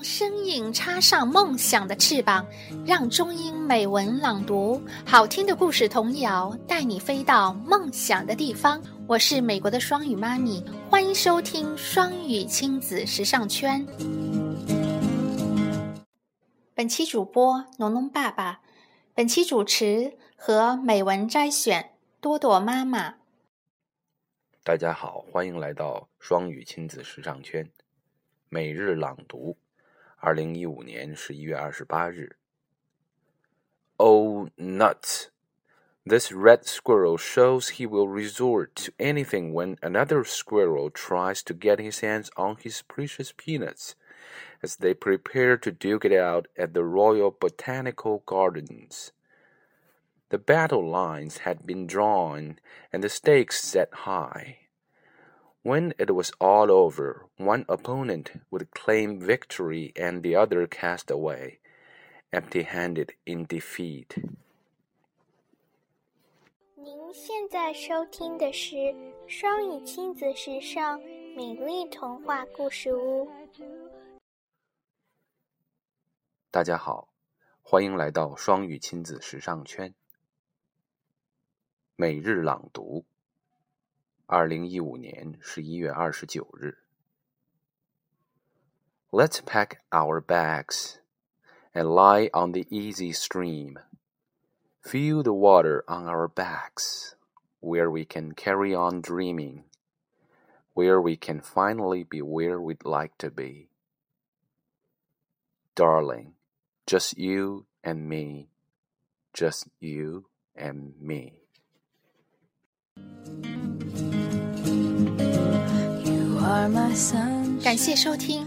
让声音插上梦想的翅膀，让中英美文朗读好听的故事童谣带你飞到梦想的地方。我是美国的双语妈咪，欢迎收听双语亲子时尚圈。本期主播农农爸爸，本期主持和美文摘选多多妈妈。大家好，欢迎来到双语亲子时尚圈。每日朗读，二零一五年十一月二十八日。Oh nuts! This red squirrel shows he will resort to anything when another squirrel tries to get his hands on his precious peanuts, as they prepare to duke it out at the Royal Botanical Gardens. The battle lines had been drawn and the stakes set high. When it was all over, one opponent would claim victory and the other cast away, empty handed in defeat. 您现在收听的是双语亲子时尚美丽童话故事屋。大家好，欢迎来到双语亲子时尚圈。每日朗读。 二零一五年十一月二十九日。Let's pack our bags and lie on the easy stream. Feel the water on our backs, where we can carry on dreaming, where we can finally be where we'd like to be. Darling, just you and me, just you and me. 感谢收听。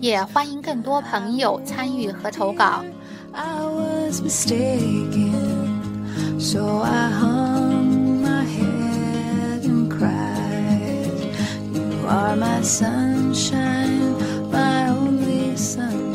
也欢迎更多朋友参与和投稿 are my sunshine my only sunshine